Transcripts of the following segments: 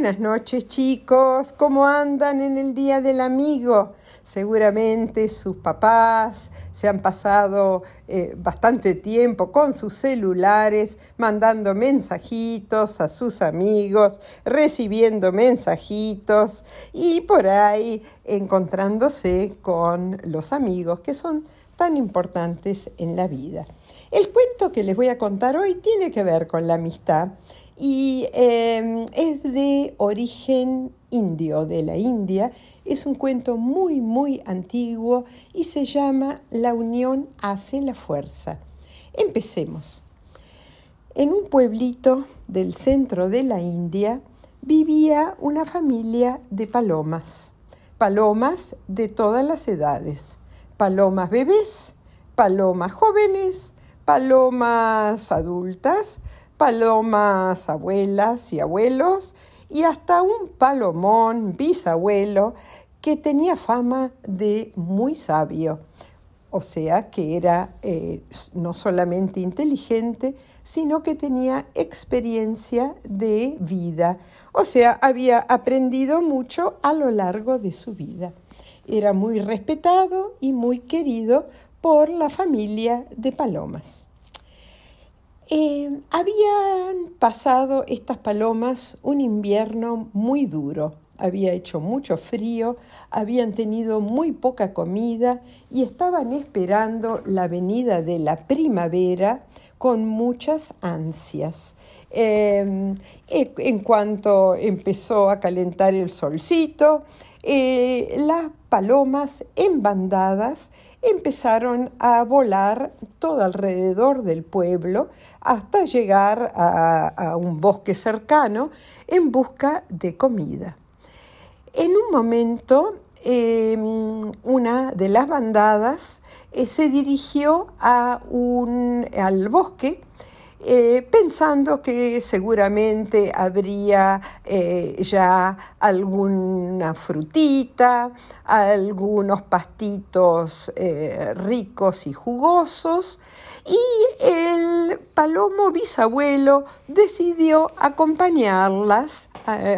Buenas noches chicos, ¿cómo andan en el Día del Amigo? Seguramente sus papás se han pasado eh, bastante tiempo con sus celulares, mandando mensajitos a sus amigos, recibiendo mensajitos y por ahí encontrándose con los amigos que son tan importantes en la vida. El cuento que les voy a contar hoy tiene que ver con la amistad y em, es de origen indio, de la India. Es un cuento muy, muy antiguo y se llama La unión hace la fuerza. Empecemos. En un pueblito del centro de la India vivía una familia de palomas, palomas de todas las edades, palomas bebés, palomas jóvenes, palomas adultas, palomas abuelas y abuelos y hasta un palomón bisabuelo que tenía fama de muy sabio, o sea que era eh, no solamente inteligente, sino que tenía experiencia de vida, o sea, había aprendido mucho a lo largo de su vida. Era muy respetado y muy querido por la familia de palomas. Eh, habían pasado estas palomas un invierno muy duro. Había hecho mucho frío, habían tenido muy poca comida y estaban esperando la venida de la primavera con muchas ansias. Eh, en cuanto empezó a calentar el solcito, eh, las palomas en bandadas empezaron a volar todo alrededor del pueblo hasta llegar a, un bosque cercano en busca de comida. En un momento, em, una de las bandadas eh, se dirigió a un, al bosque eh, pensando que seguramente habría eh, ya alguna frutita, algunos pastitos eh, ricos y jugosos, y el palomo bisabuelo decidió acompañarlas,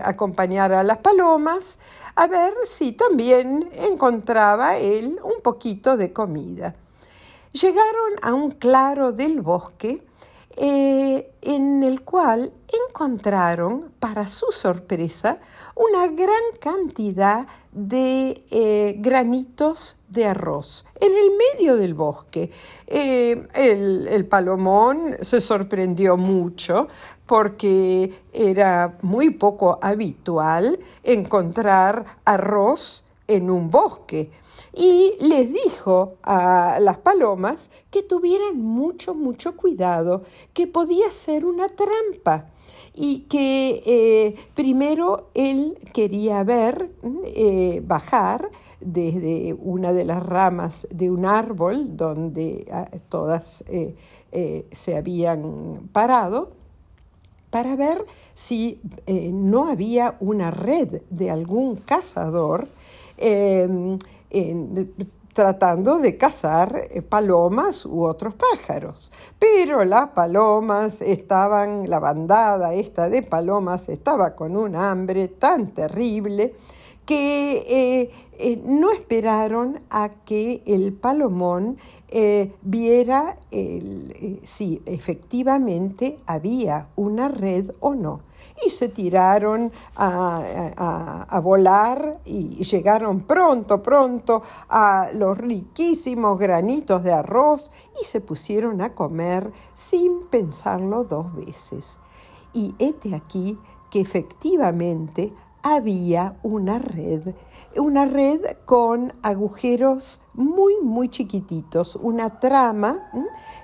acompañar a las palomas, a ver si también encontraba él un poquito de comida. Llegaron a un claro del bosque, eh, en el cual encontraron, para su sorpresa, una gran cantidad de eh, granitos de arroz en el medio del bosque. Eh, el, el palomón se sorprendió mucho porque era muy poco habitual encontrar arroz en un bosque y les dijo a las palomas que tuvieran mucho, mucho cuidado, que podía ser una trampa y que eh, primero él quería ver eh, bajar desde una de las ramas de un árbol donde ah, todas eh, se habían parado para ver si no había una red de algún cazador tratando de cazar eh, palomas u otros pájaros. Pero las palomas estaban, la bandada esta de palomas estaba con un hambre tan terrible que eh, eh, no esperaron a que el palomón viera si efectivamente había una red o no y se tiraron a, volar y llegaron pronto, pronto a los riquísimos granitos de arroz y se pusieron a comer sin pensarlo dos veces. Y hete aquí que efectivamente había una red, una red con agujeros muy, muy chiquititos, una trama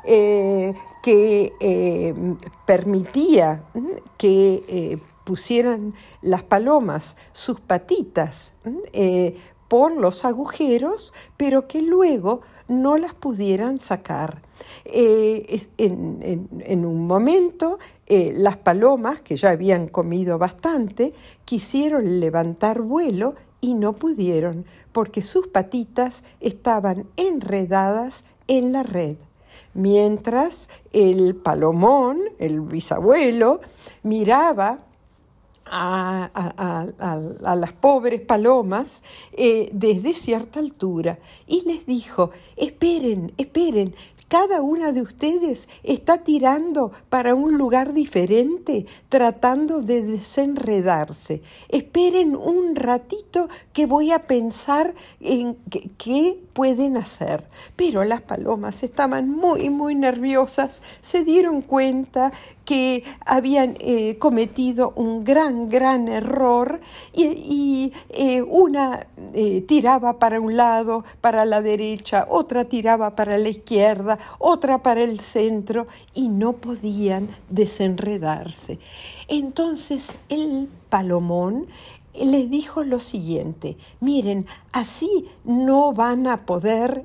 eh, que eh, permitía que eh, pusieran las palomas sus patitas por los agujeros, pero que luego no las pudieran sacar. en, un momento eh, las palomas, que ya habían comido bastante, quisieron levantar vuelo y no pudieron, porque sus patitas estaban enredadas en la red. Mientras el palomón, el bisabuelo, miraba a, las pobres palomas eh, desde cierta altura. Y les dijo, esperen, esperen, cada una de ustedes está tirando para un lugar diferente, tratando de desenredarse. Esperen un ratito que voy a pensar en qué pueden hacer. Pero las palomas estaban muy, muy nerviosas, se dieron cuenta que habían eh, cometido un gran, gran error y, eh, una eh, tiraba para un lado, para la derecha, otra tiraba para la izquierda, otra para el centro y no podían desenredarse. Entonces el palomón les dijo lo siguiente, miren, así no van a poder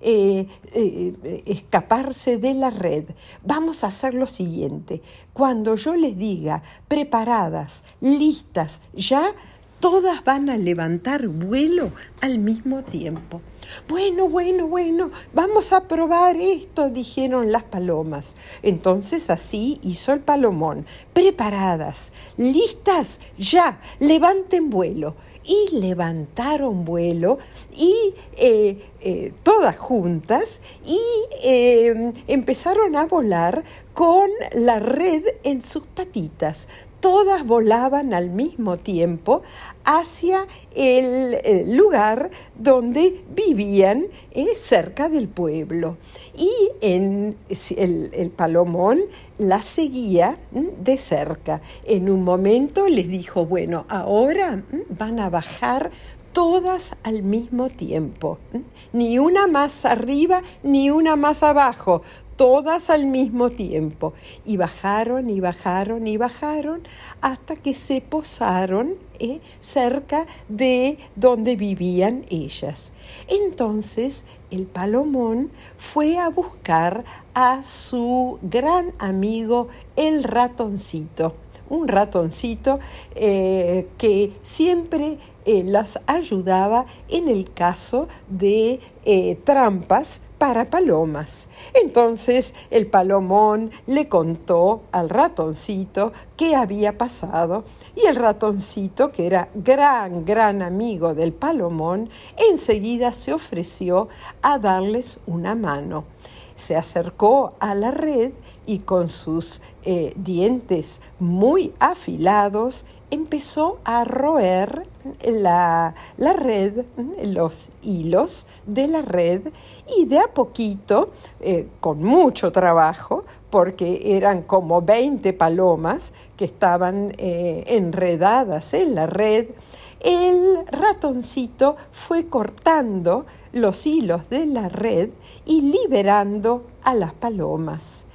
eh, eh, escaparse de la red. Vamos a hacer lo siguiente, cuando yo les diga preparadas, listas, ya, todas van a levantar vuelo al mismo tiempo. Bueno, bueno, bueno, vamos a probar esto, dijeron las palomas. Entonces así hizo el palomón. Preparadas, listas, ya, levanten vuelo. Y levantaron vuelo y eh, eh, todas juntas y eh, empezaron a volar con la red en sus patitas todas volaban al mismo tiempo hacia el, lugar donde vivían eh, cerca del pueblo. Y en, el, el palomón la seguía mm, de cerca. En un momento les dijo, bueno, ahora mm, van a bajar todas al mismo tiempo, ni una más arriba ni una más abajo, todas al mismo tiempo. Y bajaron y bajaron y bajaron hasta que se posaron eh, cerca de donde vivían ellas. Entonces el palomón fue a buscar a su gran amigo el ratoncito un ratoncito eh, que siempre eh, las ayudaba en el caso de trampas para palomas. Entonces el palomón le contó al ratoncito qué había pasado y el ratoncito, que era gran, gran amigo del palomón, enseguida se ofreció a darles una mano. Se acercó a la red y con sus eh, dientes muy afilados empezó a roer la, red, los hilos de la red y de a poquito, eh, con mucho trabajo, porque eran como 20 palomas que estaban eh, enredadas en la red, el ratoncito fue cortando los hilos de la red y liberando a las palomas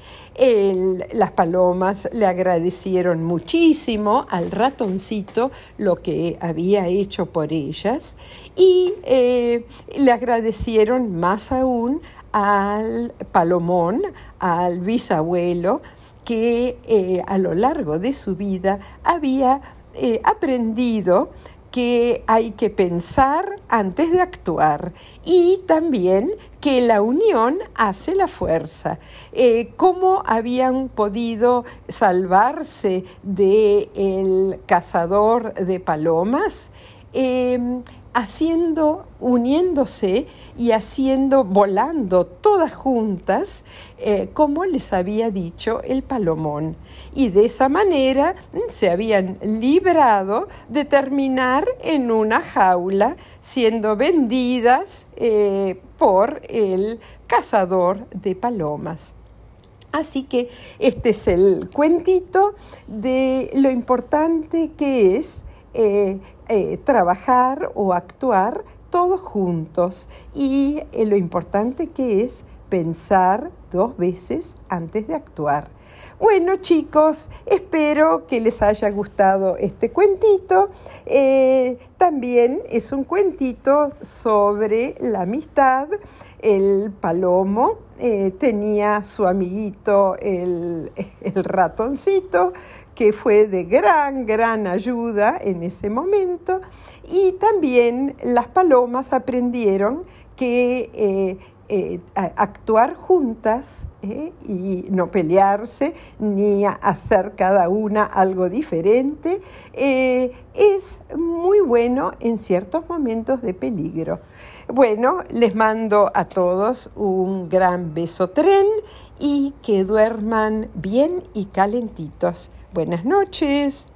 las palomas le agradecieron muchísimo al ratoncito lo que había hecho por ellas y eh, le agradecieron más aún al palomón, al bisabuelo, que eh, a lo largo de su vida había eh, aprendido que hay que pensar antes de actuar y también que la unión hace la fuerza. Eh, ¿Cómo habían podido salvarse del cazador de palomas? Em, haciendo, uniéndose y haciendo, volando todas juntas, eh, como les había dicho el palomón. Y de esa manera mm, se habían librado de terminar en una jaula siendo vendidas eh, por el cazador de palomas. Así que este es el cuentito de lo importante que es eh, eh, trabajar o actuar todos juntos. Y eh, lo importante que es pensar dos veces antes de actuar. Bueno chicos, espero que les haya gustado este cuentito. también es un cuentito sobre la amistad. El palomo tenía su amiguito el, el ratoncito que fue de gran, gran ayuda en ese momento. Y también las palomas aprendieron que, eh, eh, actuar juntas ¿eh? y no pelearse ni hacer cada una algo diferente, eh, es muy bueno en ciertos momentos de peligro. Bueno, les mando a todos un gran beso tren y que duerman bien y calentitos. Buenas noches.